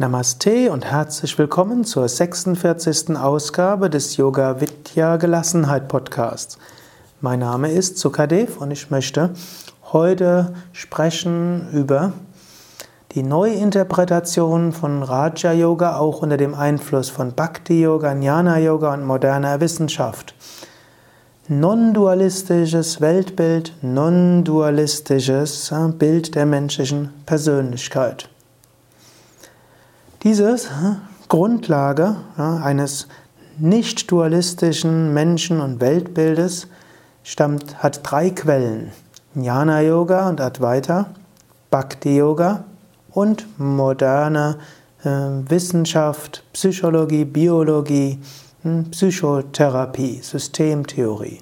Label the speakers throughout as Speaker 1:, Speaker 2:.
Speaker 1: Namaste und herzlich willkommen zur 46. Ausgabe des Yoga Vidya Gelassenheit Podcasts. Mein Name ist Sukadev und ich möchte heute sprechen über die Neuinterpretation von Raja Yoga auch unter dem Einfluss von Bhakti Yoga, Jnana Yoga und moderner Wissenschaft. Non-dualistisches Weltbild, non-dualistisches Bild der menschlichen Persönlichkeit. Diese Grundlage eines nicht-dualistischen Menschen- und Weltbildes stammt, hat drei Quellen. Jnana Yoga und Advaita, Bhakti Yoga und moderne äh, Wissenschaft, Psychologie, Biologie, hm, Psychotherapie, Systemtheorie.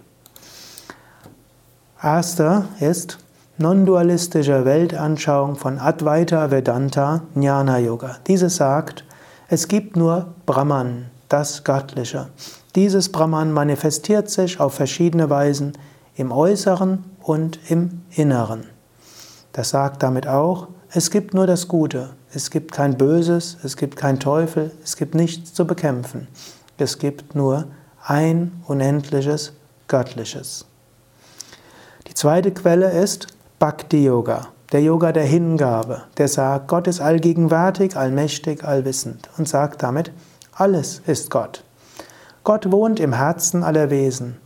Speaker 1: Erster ist non-dualistische Weltanschauung von Advaita Vedanta Jnana Yoga. Diese sagt, es gibt nur Brahman, das Göttliche. Dieses Brahman manifestiert sich auf verschiedene Weisen im Äußeren und im Inneren. Das sagt damit auch, es gibt nur das Gute, es gibt kein Böses, es gibt kein Teufel, es gibt nichts zu bekämpfen. Es gibt nur ein unendliches Göttliches. Die zweite Quelle ist Bhakti Yoga, der Yoga der Hingabe, der sagt, Gott ist allgegenwärtig, allmächtig, allwissend und sagt damit, alles ist Gott. Gott wohnt im Herzen aller Wesen.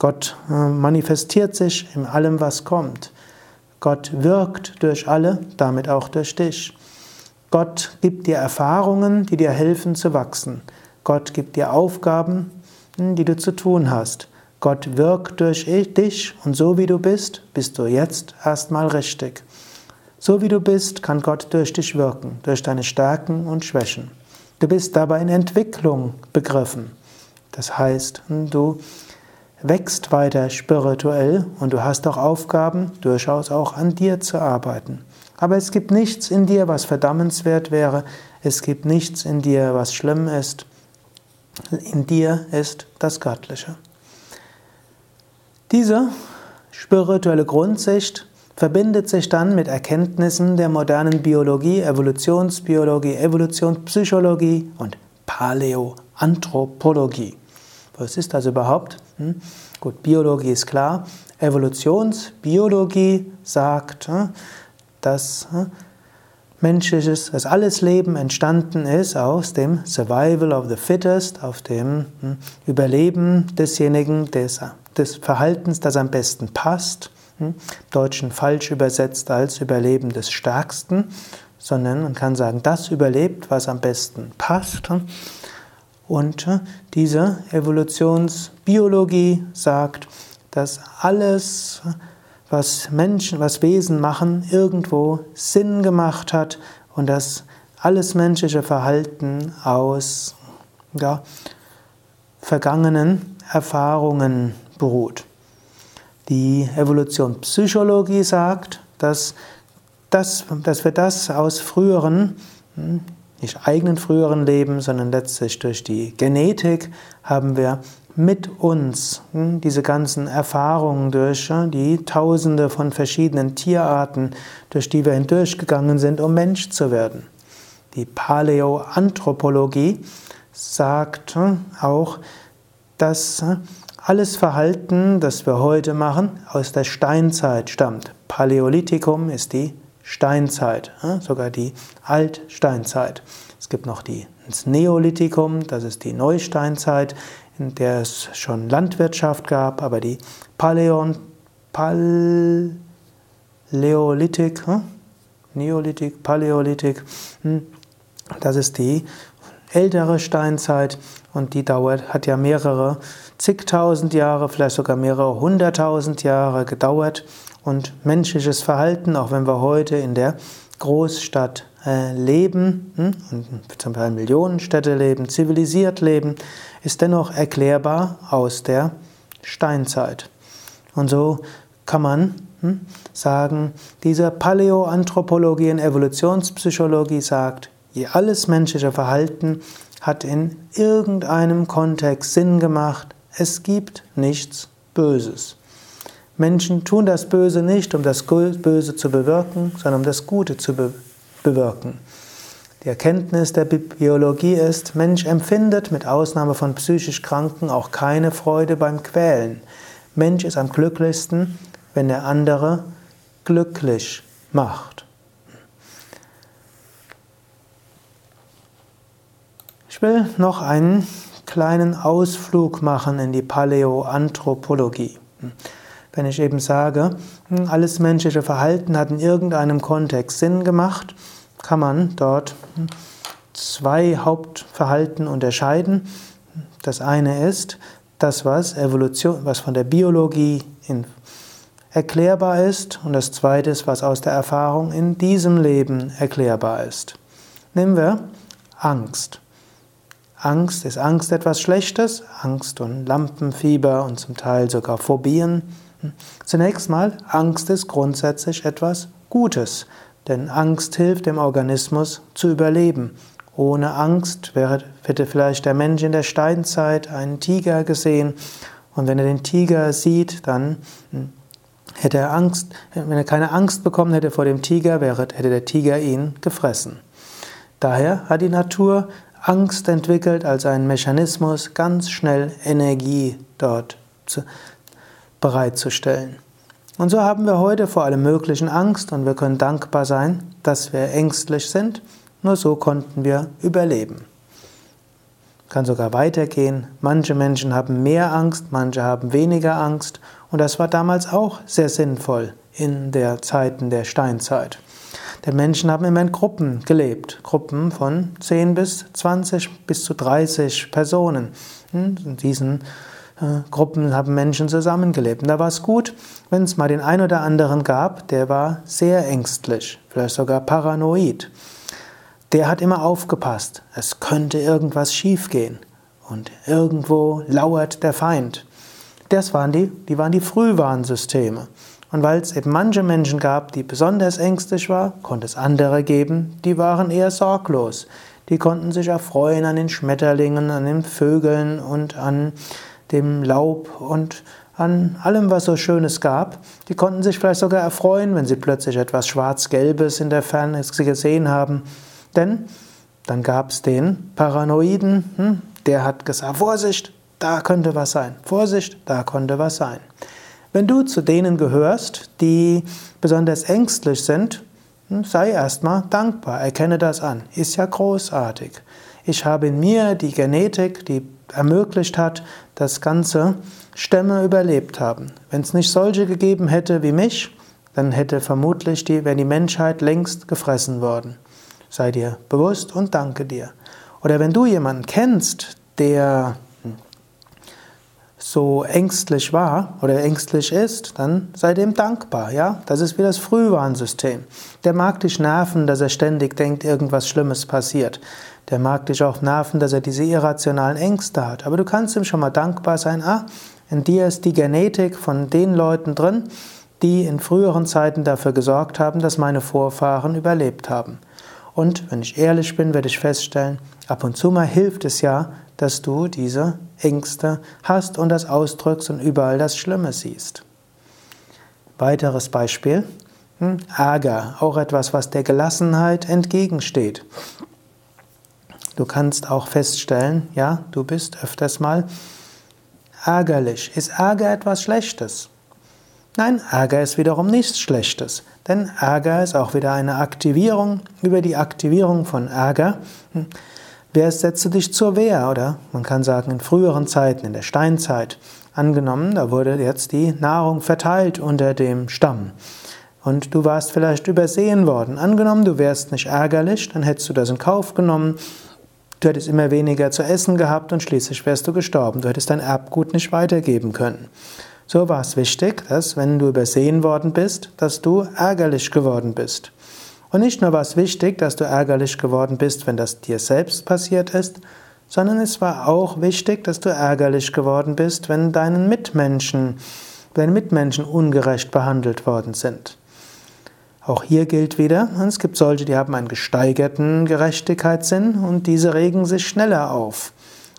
Speaker 1: Gott äh, manifestiert sich in allem, was kommt. Gott wirkt durch alle, damit auch durch dich. Gott gibt dir Erfahrungen, die dir helfen zu wachsen. Gott gibt dir Aufgaben, hm, die du zu tun hast. Gott wirkt durch dich und so wie du bist, bist du jetzt erstmal richtig. So wie du bist, kann Gott durch dich wirken, durch deine Stärken und Schwächen. Du bist dabei in Entwicklung begriffen. Das heißt, du wächst weiter spirituell und du hast auch Aufgaben, durchaus auch an dir zu arbeiten. Aber es gibt nichts in dir, was verdammenswert wäre. Es gibt nichts in dir, was schlimm ist. In dir ist das Göttliche. Diese spirituelle Grundsicht verbindet sich dann mit Erkenntnissen der modernen Biologie, Evolutionsbiologie, Evolutionspsychologie und Paläoanthropologie. Was ist das überhaupt? Hm? Gut, Biologie ist klar. Evolutionsbiologie sagt, hm, dass hm, menschliches, dass alles Leben entstanden ist aus dem Survival of the Fittest, auf dem hm, Überleben desjenigen, des des Verhaltens, das am besten passt. Hm? Deutschen falsch übersetzt als Überleben des Stärksten, sondern man kann sagen, das überlebt, was am besten passt. Und äh, diese Evolutionsbiologie sagt, dass alles, was Menschen, was Wesen machen, irgendwo Sinn gemacht hat und dass alles menschliche Verhalten aus ja, vergangenen Erfahrungen beruht. Die Evolutionspsychologie sagt, dass, das, dass wir das aus früheren, hm, nicht eigenen früheren Leben, sondern letztlich durch die Genetik haben wir mit uns hm, diese ganzen Erfahrungen durch die Tausende von verschiedenen Tierarten, durch die wir hindurchgegangen sind, um Mensch zu werden. Die Paläoanthropologie sagt hm, auch, dass alles Verhalten, das wir heute machen, aus der Steinzeit stammt. Paläolithikum ist die Steinzeit, sogar die Altsteinzeit. Es gibt noch die, das Neolithikum, das ist die Neusteinzeit, in der es schon Landwirtschaft gab, aber die Paläon, Paläolithik, Neolithik, Paläolithik, hm, das ist die ältere Steinzeit und die dauert, hat ja mehrere zigtausend Jahre, vielleicht sogar mehrere hunderttausend Jahre gedauert und menschliches Verhalten, auch wenn wir heute in der Großstadt leben hm, zum Beispiel Millionenstädte leben, zivilisiert leben, ist dennoch erklärbar aus der Steinzeit. Und so kann man hm, sagen, diese Paläoanthropologie und Evolutionspsychologie sagt, je alles menschliche Verhalten hat in irgendeinem Kontext Sinn gemacht, es gibt nichts Böses. Menschen tun das Böse nicht, um das Böse zu bewirken, sondern um das Gute zu be bewirken. Die Erkenntnis der Biologie ist, Mensch empfindet mit Ausnahme von psychisch Kranken auch keine Freude beim Quälen. Mensch ist am glücklichsten, wenn er andere glücklich macht. Ich will noch einen kleinen Ausflug machen in die Paläoanthropologie. Wenn ich eben sage, alles menschliche Verhalten hat in irgendeinem Kontext Sinn gemacht, kann man dort zwei Hauptverhalten unterscheiden. Das eine ist das, was Evolution, was von der Biologie in erklärbar ist, und das zweite ist, was aus der Erfahrung in diesem Leben erklärbar ist. Nehmen wir Angst. Angst ist Angst etwas Schlechtes, Angst und Lampenfieber und zum Teil sogar Phobien. Zunächst mal, Angst ist grundsätzlich etwas Gutes, denn Angst hilft dem Organismus zu überleben. Ohne Angst hätte vielleicht der Mensch in der Steinzeit einen Tiger gesehen und wenn er den Tiger sieht, dann hm, hätte er Angst, wenn er keine Angst bekommen hätte vor dem Tiger, hätte der Tiger ihn gefressen. Daher hat die Natur Angst entwickelt als einen Mechanismus, ganz schnell Energie dort zu, bereitzustellen. Und so haben wir heute vor allem möglichen Angst und wir können dankbar sein, dass wir ängstlich sind. Nur so konnten wir überleben. Kann sogar weitergehen. Manche Menschen haben mehr Angst, manche haben weniger Angst. Und das war damals auch sehr sinnvoll in der Zeiten der Steinzeit. Denn Menschen haben immer in Gruppen gelebt. Gruppen von 10 bis 20 bis zu 30 Personen. Hm, in diesen äh, Gruppen haben Menschen zusammengelebt. Und da war es gut, wenn es mal den einen oder anderen gab, der war sehr ängstlich, vielleicht sogar paranoid. Der hat immer aufgepasst, es könnte irgendwas schiefgehen und irgendwo lauert der Feind. Das waren die, die waren die Frühwarnsysteme. Und weil es eben manche Menschen gab, die besonders ängstlich waren, konnte es andere geben, die waren eher sorglos. Die konnten sich erfreuen an den Schmetterlingen, an den Vögeln und an dem Laub und an allem, was so Schönes gab. Die konnten sich vielleicht sogar erfreuen, wenn sie plötzlich etwas Schwarz-Gelbes in der Ferne gesehen haben. Denn dann gab es den Paranoiden, hm, der hat gesagt, Vorsicht, da könnte was sein. Vorsicht, da könnte was sein. Wenn du zu denen gehörst, die besonders ängstlich sind, hm, sei erstmal dankbar, erkenne das an. Ist ja großartig. Ich habe in mir die Genetik, die ermöglicht hat, dass ganze Stämme überlebt haben. Wenn es nicht solche gegeben hätte wie mich, dann hätte vermutlich die, wäre die Menschheit längst gefressen worden. Sei dir bewusst und danke dir. Oder wenn du jemanden kennst, der so ängstlich war oder ängstlich ist, dann sei dem dankbar, ja? Das ist wie das Frühwarnsystem. Der mag dich nerven, dass er ständig denkt, irgendwas Schlimmes passiert. Der mag dich auch nerven, dass er diese irrationalen Ängste hat. Aber du kannst ihm schon mal dankbar sein, ah, in dir ist die Genetik von den Leuten drin, die in früheren Zeiten dafür gesorgt haben, dass meine Vorfahren überlebt haben. Und wenn ich ehrlich bin, werde ich feststellen, ab und zu mal hilft es ja, dass du diese Ängste hast und das ausdrückst und überall das Schlimme siehst. Weiteres Beispiel. Hm, Ärger, auch etwas, was der Gelassenheit entgegensteht. Du kannst auch feststellen, ja, du bist öfters mal ärgerlich. Ist Ärger etwas Schlechtes? Nein, Ärger ist wiederum nichts Schlechtes, denn Ärger ist auch wieder eine Aktivierung. Über die Aktivierung von Ärger hm, Wer setze dich zur Wehr? Oder man kann sagen, in früheren Zeiten, in der Steinzeit, angenommen, da wurde jetzt die Nahrung verteilt unter dem Stamm. Und du warst vielleicht übersehen worden. Angenommen, du wärst nicht ärgerlich, dann hättest du das in Kauf genommen. Du hättest immer weniger zu essen gehabt und schließlich wärst du gestorben. Du hättest dein Erbgut nicht weitergeben können. So war es wichtig, dass wenn du übersehen worden bist, dass du ärgerlich geworden bist. Und nicht nur war es wichtig, dass du ärgerlich geworden bist, wenn das dir selbst passiert ist, sondern es war auch wichtig, dass du ärgerlich geworden bist, wenn deinen Mitmenschen, deine Mitmenschen ungerecht behandelt worden sind. Auch hier gilt wieder, es gibt solche, die haben einen gesteigerten Gerechtigkeitssinn und diese regen sich schneller auf.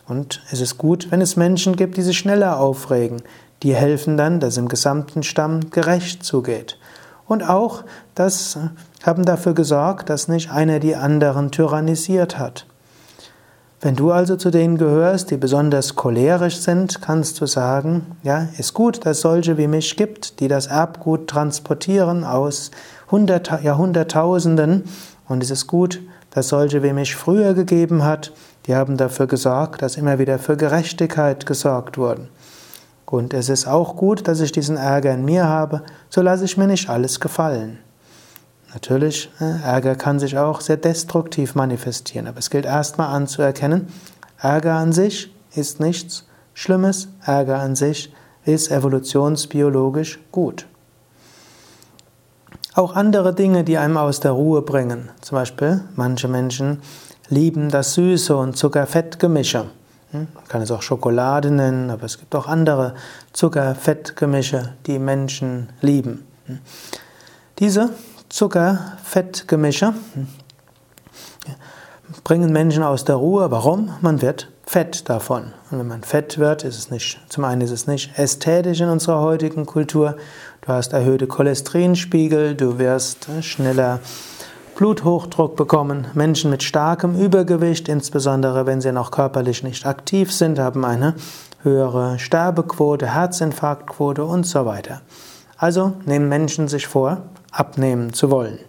Speaker 1: Und es ist gut, wenn es Menschen gibt, die sich schneller aufregen. Die helfen dann, dass im gesamten Stamm gerecht zugeht. Und auch das haben dafür gesorgt, dass nicht einer die anderen tyrannisiert hat. Wenn du also zu denen gehörst, die besonders cholerisch sind, kannst du sagen, ja, ist gut, dass es solche wie mich gibt, die das Erbgut transportieren aus Hundert, Jahrhunderttausenden. Und es ist gut, dass solche wie mich früher gegeben hat, die haben dafür gesorgt, dass immer wieder für Gerechtigkeit gesorgt wurde. Und es ist auch gut, dass ich diesen Ärger in mir habe, so lasse ich mir nicht alles gefallen. Natürlich, äh, Ärger kann sich auch sehr destruktiv manifestieren, aber es gilt erstmal anzuerkennen, Ärger an sich ist nichts Schlimmes, Ärger an sich ist evolutionsbiologisch gut. Auch andere Dinge, die einem aus der Ruhe bringen, zum Beispiel manche Menschen lieben das Süße und Zucker-Fett-Gemische. Hm, man kann es auch Schokolade nennen, aber es gibt auch andere Zucker-Fett-Gemische, die Menschen lieben. Hm. Diese Zucker-Fett-Gemische bringen Menschen aus der Ruhe. Warum? Man wird fett davon. Und wenn man fett wird, ist es nicht, zum einen ist es nicht ästhetisch in unserer heutigen Kultur. Du hast erhöhte Cholesterinspiegel, du wirst schneller Bluthochdruck bekommen. Menschen mit starkem Übergewicht, insbesondere wenn sie noch körperlich nicht aktiv sind, haben eine höhere Sterbequote, Herzinfarktquote und so weiter. Also nehmen Menschen sich vor, abnehmen zu wollen.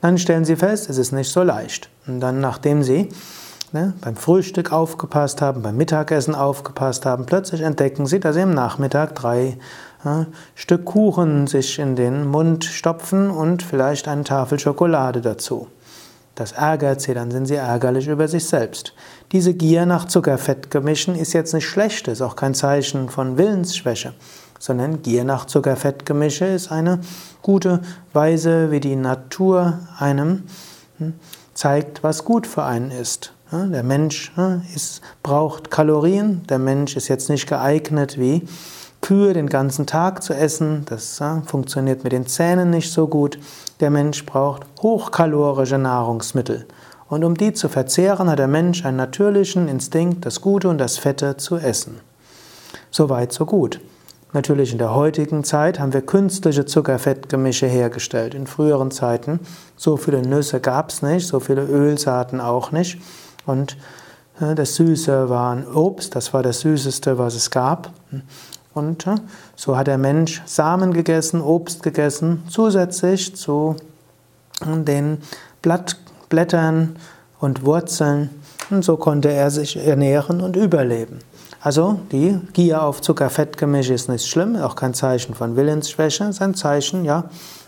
Speaker 1: Dann stellen sie fest, es ist nicht so leicht. Und dann, nachdem sie ne, beim Frühstück aufgepasst haben, beim Mittagessen aufgepasst haben, plötzlich entdecken sie, dass sie am Nachmittag drei ja, Stück Kuchen sich in den Mund stopfen und vielleicht eine Tafel Schokolade dazu. Das ärgert sie, dann sind sie ärgerlich über sich selbst. Diese Gier nach Zuckerfettgemischen ist jetzt nicht schlecht, ist auch kein Zeichen von Willensschwäche, sondern Gier nach Zuckerfettgemische ist eine gute Weise, wie die Natur einem hm, zeigt, was gut für einen ist. Der Mensch ist, braucht Kalorien, der Mensch ist jetzt nicht geeignet wie Kühe den ganzen Tag zu essen. Das funktioniert mit den Zähnen nicht so gut. Der Mensch braucht hochkalorische Nahrungsmittel. Und um die zu verzehren, hat der Mensch einen natürlichen Instinkt, das Gute und das Fette zu essen. Soweit, so gut. Natürlich in der heutigen Zeit haben wir künstliche Zuckerfettgemische hergestellt. In früheren Zeiten so viele Nüsse gab es nicht, so viele Ölsaaten auch nicht. Und äh, das Süße war ein Obst, das war das Süßeste, was es gab. Und so hat der Mensch Samen gegessen, Obst gegessen, zusätzlich zu den Blatt, Blättern und Wurzeln. Und so konnte er sich ernähren und überleben. Also die Gier auf Zuckerfettgemisch ist nicht schlimm, auch kein Zeichen von Willensschwäche, ist ein Zeichen, ja,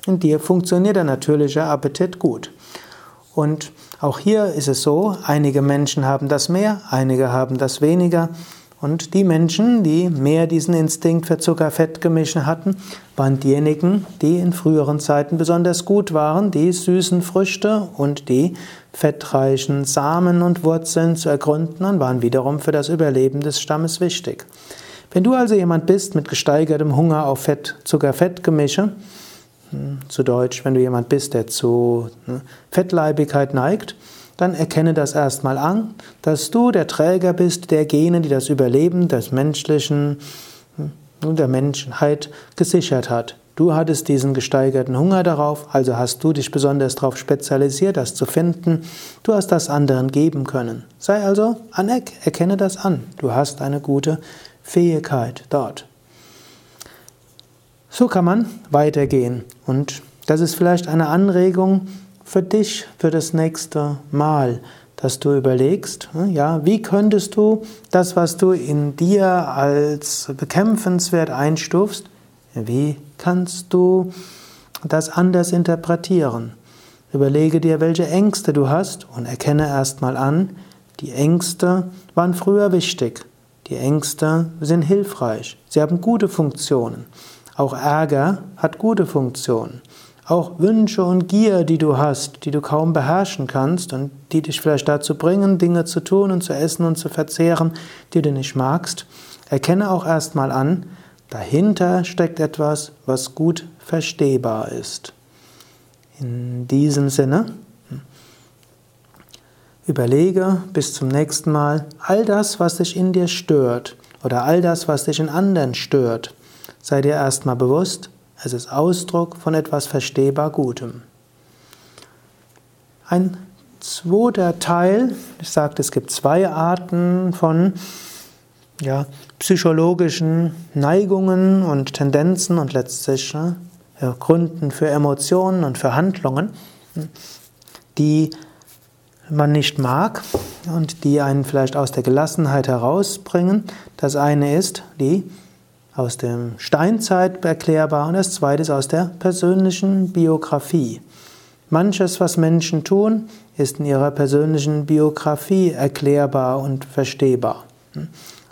Speaker 1: in dir funktioniert der natürliche Appetit gut. Und auch hier ist es so, einige Menschen haben das mehr, einige haben das weniger. Und die Menschen, die mehr diesen Instinkt für Zucker-Fett-Gemische hatten, waren diejenigen, die in früheren Zeiten besonders gut waren, die süßen Früchte und die fettreichen Samen und Wurzeln zu ergründen und waren wiederum für das Überleben des Stammes wichtig. Wenn du also jemand bist mit gesteigertem Hunger auf Fett, Zucker-Fett-Gemische, hm, zu Deutsch, wenn du jemand bist, der zu ne, Fettleibigkeit neigt, dann erkenne das erstmal an, dass du der Träger bist der Gene, die das Überleben des menschlichen und hm, der Menschheit gesichert hat. Du hattest diesen gesteigerten Hunger darauf, also hast du dich besonders darauf spezialisiert, das zu finden. Du hast das anderen geben können. Sei also anerk, erkenne das an. Du hast eine gute Fähigkeit dort. So kann man weitergehen. Und das ist vielleicht eine Anregung, für dich für das nächste Mal, dass du überlegst, hm, ja, wie könntest du das, was du in dir als bekämpfenswert einstufst, wie kannst du das anders interpretieren? Überlege dir, welche Ängste du hast und erkenne erstmal an, die Ängste waren früher wichtig. Die Ängste sind hilfreich. Sie haben gute Funktionen. Auch Ärger hat gute Funktionen. Auch Wünsche und Gier, die du hast, die du kaum beherrschen kannst und die dich vielleicht dazu bringen, Dinge zu tun und zu essen und zu verzehren, die du nicht magst, erkenne auch erstmal an, dahinter steckt etwas, was gut verstehbar ist. In diesem Sinne, überlege bis zum nächsten Mal all das, was dich in dir stört oder all das, was dich in anderen stört. Sei dir erstmal bewusst, Es ist Ausdruck von etwas verstehbar Gutem. Ein zweiter Teil, ich sagte, es gibt zwei Arten von ja, psychologischen Neigungen und Tendenzen und letztlich ja, Gründen für Emotionen und für Handlungen, die man nicht mag und die einen vielleicht aus der Gelassenheit herausbringen. Das eine ist die aus der Steinzeit erklärbar und das zweite ist aus der persönlichen Biografie. Manches, was Menschen tun, ist in ihrer persönlichen Biografie erklärbar und verstehbar.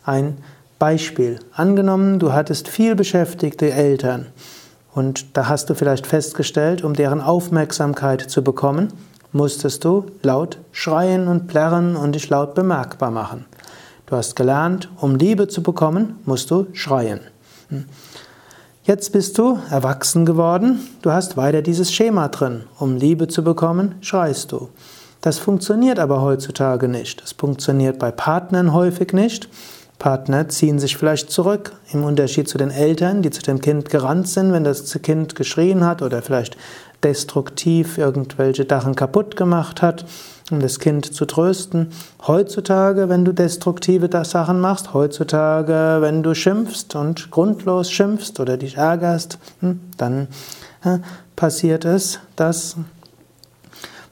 Speaker 1: Ein Beispiel. Angenommen, du hattest viel beschäftigte Eltern und da hast du vielleicht festgestellt, um deren Aufmerksamkeit zu bekommen, musstest du laut schreien und plärren und dich laut bemerkbar machen. Du hast gelernt, um Liebe zu bekommen, musst du schreien. Jetzt bist du erwachsen geworden, du hast weiter dieses Schema drin. Um Liebe zu bekommen, schreist du. Das funktioniert aber heutzutage nicht. Das funktioniert bei Partnern häufig nicht. Partner ziehen sich vielleicht zurück, im Unterschied zu den Eltern, die zu dem Kind gerannt sind, wenn das Kind geschrien hat oder vielleicht destruktiv irgendwelche Dachen kaputt gemacht hat, um das Kind zu trösten. Heutzutage, wenn du destruktive Sachen machst, heutzutage, wenn du schimpfst und grundlos schimpfst oder dich ärgerst, hm, dann passiert es, dass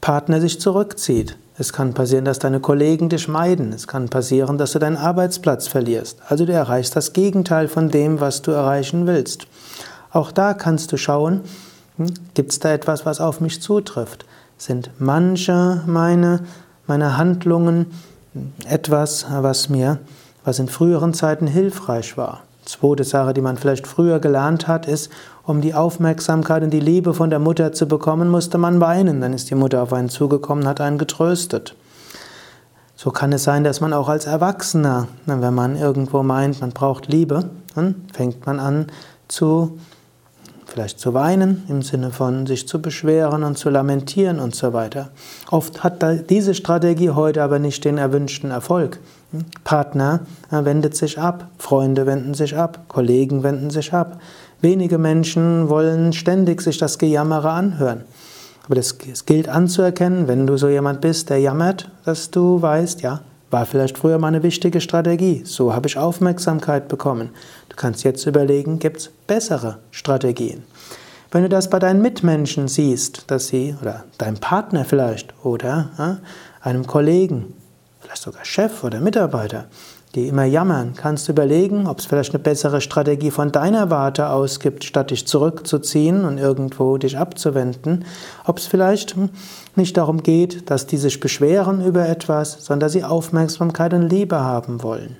Speaker 1: Partner sich zurückzieht. Es kann passieren, dass deine Kollegen dich meiden. Es kann passieren, dass du deinen Arbeitsplatz verlierst. Also du erreichst das Gegenteil von dem, was du erreichen willst. Auch da kannst du schauen, hm, gibt es da etwas, was auf mich zutrifft? Sind manche meine, meine Handlungen etwas, was mir, was in früheren Zeiten hilfreich war? Zweite Sache, die man vielleicht früher gelernt hat, ist, um die Aufmerksamkeit und die Liebe von der Mutter zu bekommen, musste man weinen. Dann ist die Mutter auf einen zugekommen, hat einen getröstet. So kann es sein, dass man auch als Erwachsener, wenn man irgendwo meint, man braucht Liebe, dann fängt man an zu vielleicht zu weinen im Sinne von sich zu beschweren und zu lamentieren und so weiter. Oft hat diese Strategie heute aber nicht den erwünschten Erfolg. Partner wendet sich ab, Freunde wenden sich ab, Kollegen wenden sich ab. Wenige Menschen wollen ständig sich das Gejammere anhören. Aber es gilt anzuerkennen, wenn du so jemand bist, der jammert, dass du weißt, ja, war vielleicht früher mal eine wichtige Strategie. So habe ich Aufmerksamkeit bekommen. Du kannst jetzt überlegen, gibt es bessere Strategien? Wenn du das bei deinen Mitmenschen siehst, dass sie, oder deinem Partner vielleicht, oder ja, einem Kollegen, vielleicht sogar Chef oder Mitarbeiter, die immer jammern, kannst du überlegen, ob es vielleicht eine bessere Strategie von deiner Warte aus gibt, statt dich zurückzuziehen und irgendwo dich abzuwenden, ob es vielleicht nicht darum geht, dass die sich beschweren über etwas, sondern dass sie Aufmerksamkeit und Liebe haben wollen.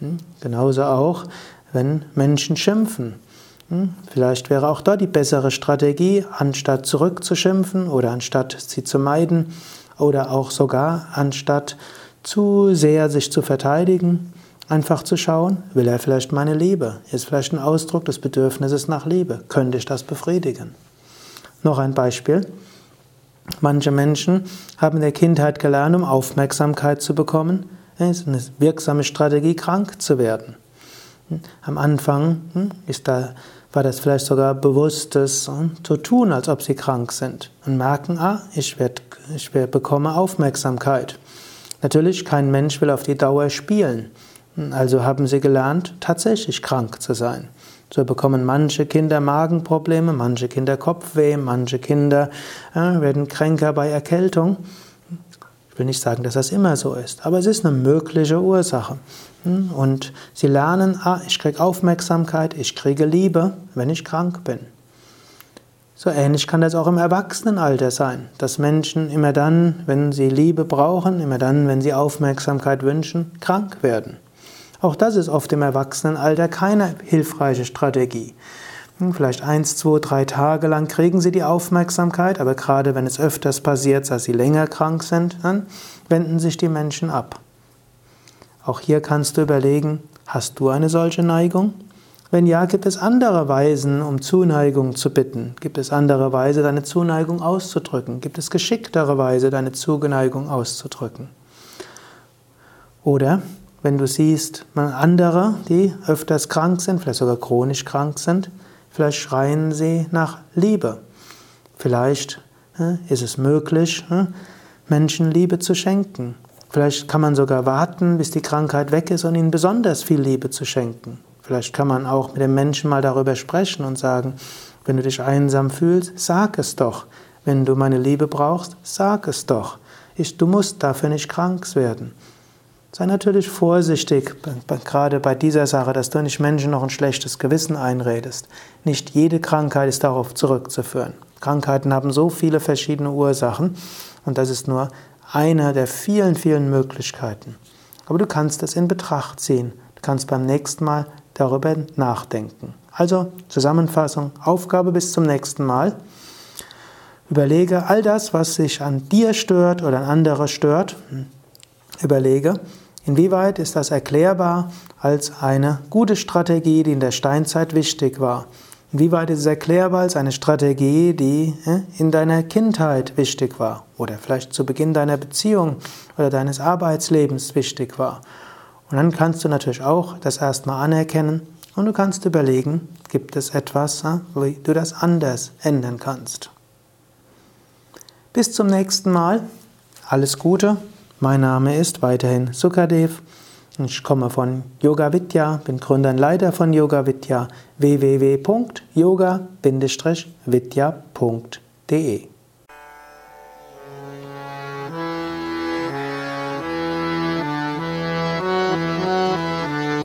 Speaker 1: Hm? Genauso auch, wenn Menschen schimpfen. Hm? Vielleicht wäre auch da die bessere Strategie, anstatt zurückzuschimpfen oder anstatt sie zu meiden oder auch sogar anstatt zu sehr sich zu verteidigen, einfach zu schauen, will er vielleicht meine Liebe? Ist vielleicht ein Ausdruck des Bedürfnisses nach Liebe? Könnte ich das befriedigen? Noch ein Beispiel. Manche Menschen haben in der Kindheit gelernt, um Aufmerksamkeit zu bekommen. Ist eine wirksame Strategie, krank zu werden. Am Anfang hm, ist da, war das vielleicht sogar bewusstes hm, zu tun, als ob sie krank sind und merken, ah, ich, werd, ich werd, bekomme Aufmerksamkeit. Natürlich, kein Mensch will auf die Dauer spielen. Also haben sie gelernt, tatsächlich krank zu sein. So bekommen manche Kinder Magenprobleme, manche Kinder Kopfweh, manche Kinder äh, werden kränker bei Erkältung. Ich will nicht sagen, dass das immer so ist, aber es ist eine mögliche Ursache. Und sie lernen, ah, ich kriege Aufmerksamkeit, ich kriege Liebe, wenn ich krank bin. So ähnlich kann das auch im Erwachsenenalter sein, dass Menschen immer dann, wenn sie Liebe brauchen, immer dann, wenn sie Aufmerksamkeit wünschen, krank werden. Auch das ist oft im Erwachsenenalter keine hilfreiche Strategie. Hm, vielleicht eins, zwei, drei Tage lang kriegen sie die Aufmerksamkeit, aber gerade wenn es öfters passiert, dass sie länger krank sind, dann wenden sich die Menschen ab. Auch hier kannst du überlegen, hast du eine solche Neigung? Wenn ja, gibt es andere Weisen, um Zuneigung zu bitten? Gibt es andere Weise, deine Zuneigung auszudrücken? Gibt es geschicktere Weise, deine Zuneigung auszudrücken? Oder wenn du siehst, andere, die öfters krank sind, vielleicht sogar chronisch krank sind, Vielleicht schreien sie nach Liebe. Vielleicht ist es möglich, Menschen Liebe zu schenken. Vielleicht kann man sogar warten, bis die Krankheit weg ist und ihnen besonders viel Liebe zu schenken. Vielleicht kann man auch mit dem Menschen mal darüber sprechen und sagen, wenn du dich einsam fühlst, sag es doch. Wenn du meine Liebe brauchst, sag es doch. Ich, du musst dafür nicht krank werden. Sei natürlich vorsichtig, gerade bei dieser Sache, dass du nicht Menschen noch ein schlechtes Gewissen einredest. Nicht jede Krankheit ist darauf zurückzuführen. Krankheiten haben so viele verschiedene Ursachen und das ist nur eine der vielen, vielen Möglichkeiten. Aber du kannst es in Betracht ziehen. Du kannst beim nächsten Mal darüber nachdenken. Also Zusammenfassung, Aufgabe bis zum nächsten Mal. Überlege all das, was sich an dir stört oder an andere stört. Überlege, inwieweit ist das erklärbar als eine gute Strategie, die in der Steinzeit wichtig war. Inwieweit ist es erklärbar als eine Strategie, die in deiner Kindheit wichtig war oder vielleicht zu Beginn deiner Beziehung oder deines Arbeitslebens wichtig war. Und dann kannst du natürlich auch das erstmal anerkennen und du kannst überlegen, gibt es etwas, äh, wie du das anders ändern kannst. Bis zum nächsten Mal. Alles Gute. Mein Name ist weiterhin Sukadev. Ich komme von Yoga Vidya, bin Gründer und Leiter von Yoga Vidya www.yoga-vidya.de